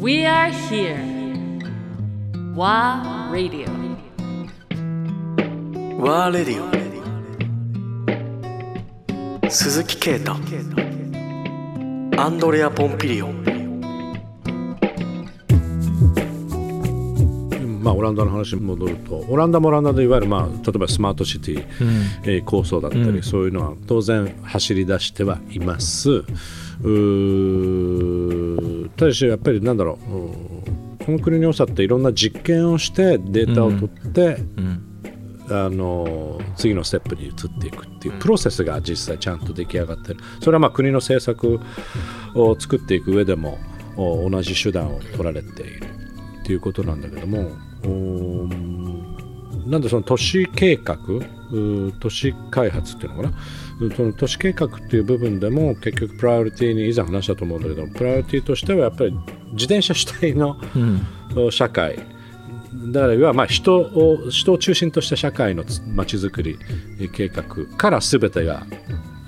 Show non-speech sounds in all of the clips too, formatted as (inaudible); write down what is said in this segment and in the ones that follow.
We are here. WA Radio. ワーレディオ鈴木啓太アンドレア・ポンピリオンまあ、オランダの話に戻るとオランダもオランダでいわゆる、まあ、例えばスマートシティ、えー構想だったり、そういうのは当然走り出してはいます。うーただしやっぱりなんだろううーこの国の良さっていろんな実験をしてデータを取って、あの次のステップに移っていくっていうプロセスが実際ちゃんと出来上がってる。それはまあ国の政策を作っていく上でもお同じ手段を取られているっていうことなんだけどもなんでその都市計画都市開発っていうのかな？うその都市計画っていう部分でも結局プライオリティに以前話したと思うんだけどプライオリティとしてはやっぱり自転車主体の、お社会。だから要はまあ人を人を中心とした社会のまちづくりえ計画から全てが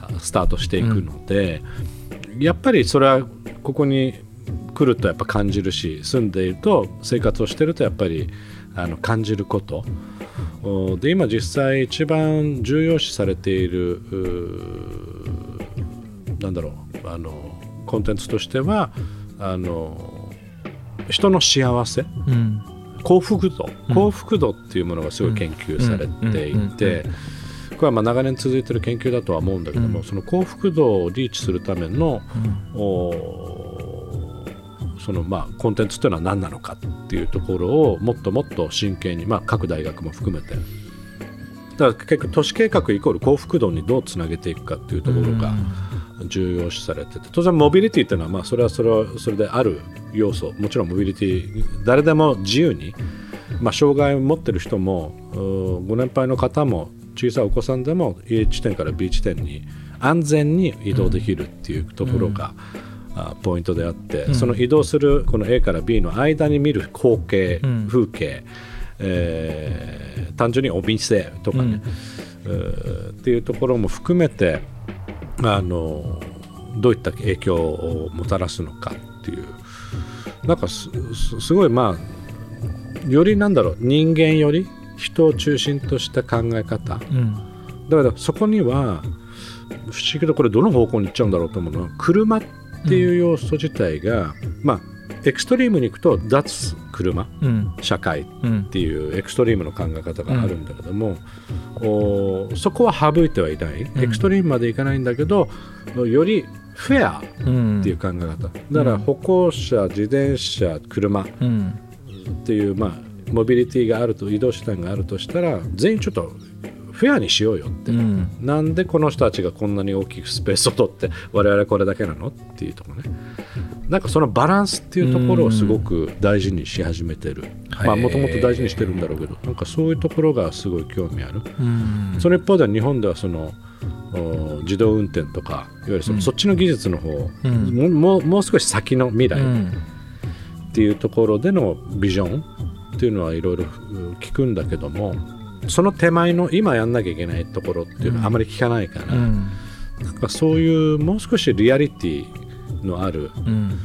あスタートしていくので、やっぱりそれはここに来るとやっぱ感じるし住んでいると生活をしてるとやっぱりあの感じること。おで今実際一番重要視されているなんだろうあのコンテンツとしてはあの人の幸せ、うん。幸福度幸福度っていうものがすごい研究されていてこれはまあ長年続いてる研究だとは思うんだけども、その幸福度をリーチするための、おそのまあコンテンツというのは何なのかっていうところをもっともっと真剣に、まあ、各大学も含めて。だから結局都市計画イコール幸福度にどうつなげていくかっていうところが重要視されてて。当然モビリティっていうのはまあそれはそれはそれである要素。もちろんモビリティ誰でも自由に、まあ、障害を持ってる人もご年配の方も小さいお子さんでも A 地点から B 地点に安全に移動できるっていうところが、あポイントであって、その移動するこの A から B の間に見る光景、風景、えー単純にお店とかね、うーっていうところも含めてあのどういった影響をもたらすのかっていう。なんかすごいまあよりなんだろう人間より人を中心とした考え方、だからそこには不思議とこれどの方向に行っちゃうんだろうと思うのは車っていう要素自体が、まあエクストリームに行くと脱車うん。社会うんっていうエクストリームの考え方があるんだけども、おそこは省いてはいない、エクストリームまでいかないんだけどよりフェアうんっていう考え方、だから歩行者自転車車うん。っていう、まあ、モビリティがあると移動手段があるとしたら全員ちょっとフェアにしようよって、うん。なんでこの人たちがこんなに大きくスペースを取って我々これだけなのっていうところね。なんかそのバランスっていうところをすごく大事にし始めてる。まあもともと大事にしてるんだろうけどなんかそういうところがすごい興味ある、うん。その一方では日本ではそのお自動運転とかいわゆるその、そっちの技術の方、ん。もうもう少し先の未来、うん。っていうところでのビジョンっていうのはいろいろうん聞くんだけどもその手前の今やんなきゃいけないところっていうのはあまり聞かないから、うん。なんかそういうもう少しリアリティのあるうん。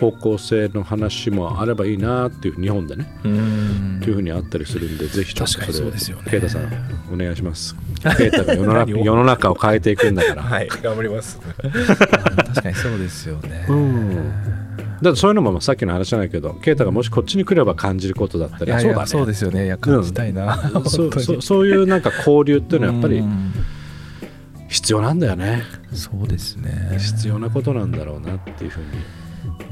方向性の話もあればいいなっていう日本でね、うん。っていうふうにあったりするんでぜひちょっとそうですよね。啓太さんお願いします。(laughs) 啓太が世の中世の中を変えていくんだから、はい頑張ります。(laughs) 確かにそうですよね。うんだってそういうのもさっきの話じゃないけど啓太がもしこっちに来れば感じることだったりいやいやそうだね。そうですよね。いや感じたいな。本当そうに。そうそういうなんか交流っていうのはやっぱりうん。必要なんだよね。そうですね。必要なことなんだろうなっていうふうに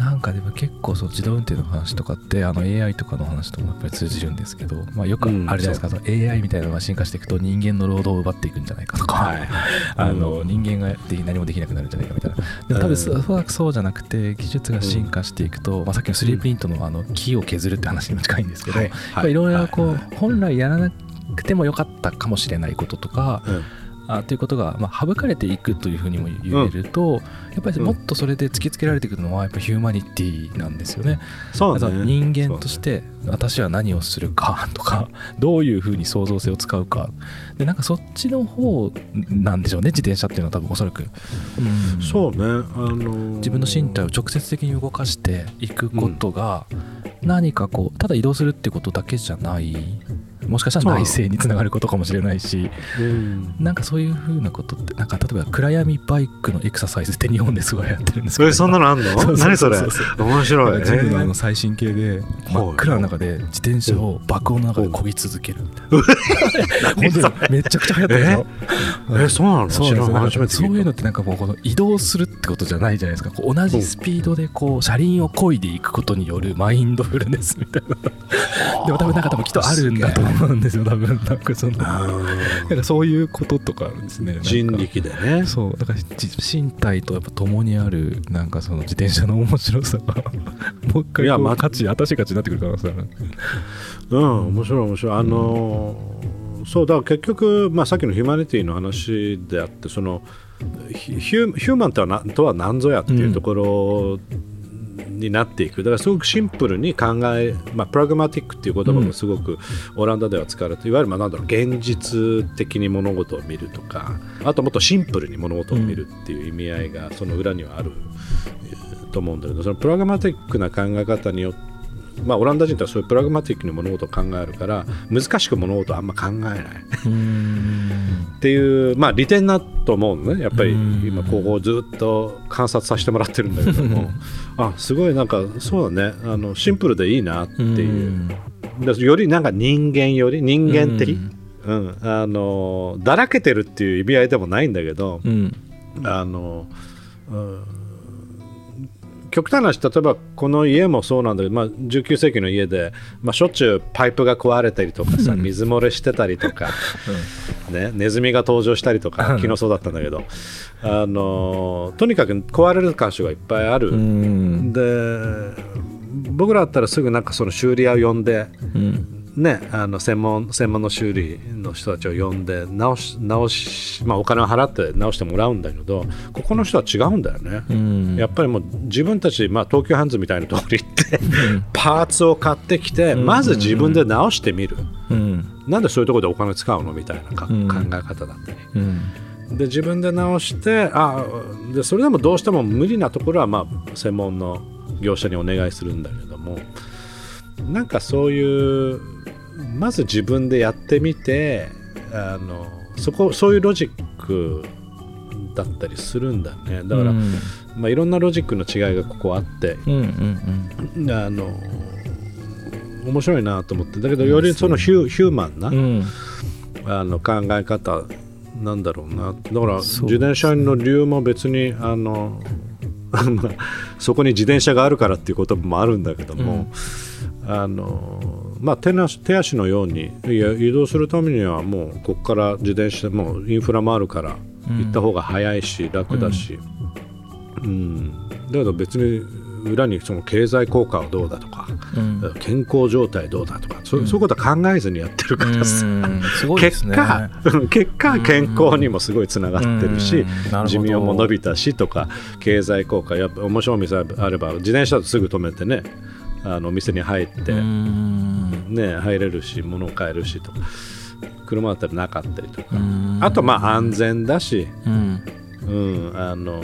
なんかでも結構そう自動運転の話とかってあの AI とかの話ともやっぱり通じるんですけど、まあ、よくあるじゃないですか、その AI みたいなのが進化していくと人間の労働を奪っていくんじゃないかとか、はい (laughs) あの人間がで何もできなくなるんじゃないかみたいな。でも多分そおそらくそうじゃなくて技術が進化していくと、まあ、さっきの 3D プリントのあの木を削るって話にも近いんですけど、はいろいろこう、はい。本来やらなくてもよかったかもしれないこととか、うんあということが、まあ、省かれていくというふうにも言えると、やっぱりもっとそれで突きつけられてくるのはやっぱヒューマニティなんですよね。そうね。人間として私は何をするかとか (laughs) どういうふうに創造性を使うか。でなんかそっちの方なんでしょうね自転車っていうのは多分おそらく、うん。そうね。あの自分の身体を直接的に動かしていくことが何かこうただ移動するってことだけじゃないもしかしたら内政につながることかもしれないしうん。なんかそういうふうなことってなんか例えば暗闇バイクのエクササイズって日本ですごいやってるんですけどえそんなのあんの？何それ？面白い。ジムの最新形で真っ暗な中で自転車を爆音の中で漕ぎ続けるみたいな。めちゃくちゃ流行ってるでしょ？え？そうなの？そう。そういうのってなんかもうこの移動するってことじゃないじゃないですか。同じスピードでこう車輪を漕いでいくことによるマインドフルネスみたいな。でも多分なんか多分きっとあるんだと思うんですよ多分。なんかそのかそういうこととかあるんですね。人力でね。そう。だからじ身体とやっぱ共にあるなんかその自転車の面白さが (laughs) もう一回こういやま価値新しい価値になってくる可能性ある。うん面白い面白い。あのーそうだから結局、まあ、さっきのヒューマニティの話であってそのヒヒューヒューマンとはなとは何ぞやっていうところになっていく。だからすごくシンプルに考え、まあ、プラグマティックっていう言葉もすごくオランダでは使われていわゆるまあなんだろう現実的に物事を見るとかあともっとシンプルに物事を見るっていう意味合いがその裏にはあるえーと思うんだけどそのプラグマティックな考え方によってまあ、オランダ人ってそういうプラグマティックに物事を考えるから難しく物事をあんま考えない。っていう、まあ、利点だと思うのね。やっぱりうん。今ここをずっと観察させてもらってるんだけども。(laughs) あすごいなんかそうだね。あのシンプルでいいなっていう。でよりなんか人間より人間的、うん。あのだらけてるっていう意味合いでもないんだけど、うん。あの、うん極端な話例えばこの家もそうなんだけど、まあ、19世紀の家で、まあ、しょっちゅうパイプが壊れたりとかさ水漏れしてたりとか、ね、ネズミが登場したりとか昨日そうだったんだけどあのとにかく壊れる箇所がいっぱいある、うん。で僕らだったらすぐなんかその修理屋を呼んでうんね、あの専門専門の修理の人たちを呼んで直し直し、まあ、お金を払って直してもらうんだけどここの人は違うんだよね、うん。やっぱりもう自分たち、まあ、東急ハンズみたいなところに行ってパーツを買ってきてまず自分で直してみる、うん。なんでそういうところでお金使うのみたいなかうん。考え方だったり。うん。で自分で直してあでそれでもどうしても無理なところは、まあ、専門の業者にお願いするんだけどもなんかそういうまず自分でやってみてあのそこそういうロジックだったりするんだね。だから、うん。まあ、いろんなロジックの違いがここあってうんうんあの面白いなと思って。だけどよりそのヒュヒューマンな、うん。うんあの考え方なんだろうな。だから自転車の理由も別にあの (laughs) まあそこに自転車があるからっていうこともあるんだけども、あのまあ、手な手足のようにいや移動するためにはもうここから自転車もうインフラもあるから行った方が早いし楽だし、うん。だけど別に裏にその経済効果はどうだとか、うん。健康状態どうだとかそうそういうことは考えずにやってるからさ、ね。結果、結果健康にもすごいつながってるし、る寿命も伸びたしとか経済効果やっぱ面白い店あれば自転車だとすぐ止めてねあのお店に入って、うん。ね、入れるし物を買えるしとか車だったらなかったりとか、うん。あとまあ安全だし、うん。うん、あの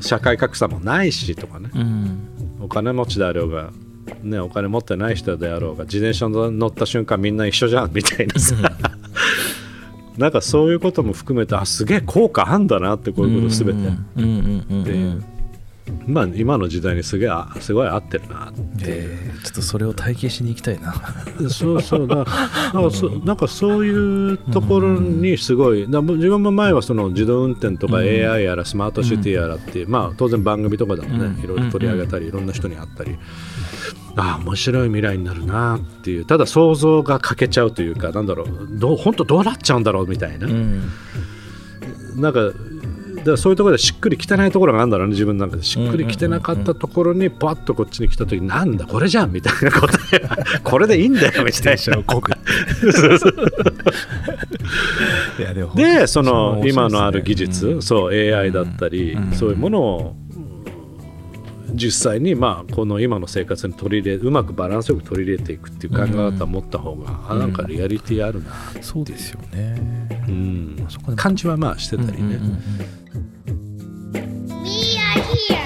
社会格差もないしとかね。うん。お金持ちであろうが、ね、お金持ってない人であろうが自転車に乗った瞬間みんな一緒じゃんみたいな。さ (laughs) なんかそういうことも含めてあすげえ効果あんだなってこういうことすべて、っていうまあ今の時代にすげえあすごい合ってるなって。えーちょっとそれを体験しに行きたいな。(laughs) そうそうだだからそなんかそういうところにすごいだ自分も前はその自動運転とか AI やらスマートシティやらっていう、まあ当然番組とかでもね、うん。いろいろ取り上げたりいろんな人に会ったり。ああ面白い未来になるなっていう。ただ想像が欠けちゃうというかなんだろうどう本当どうなっちゃうんだろうみたいな、うん。なんかだからそういうところでしっくりきてないところがあるんだろうね自分の中で。しっくりきてなかったところにパッとこっちに来た時なんだこれじゃんみたいな答え (laughs) これでいいんだよみたいな。でその今のある技術、うん。そう AI だったり、うん。そういうものをうん実際にまあこの今の生活に取り入れうまくバランスよく取り入れていくっていう考え方を持った方が、うん、あなんかリアリティあるな。う、うん、そうですよね、うん、感じはまあしてたりね。We are here.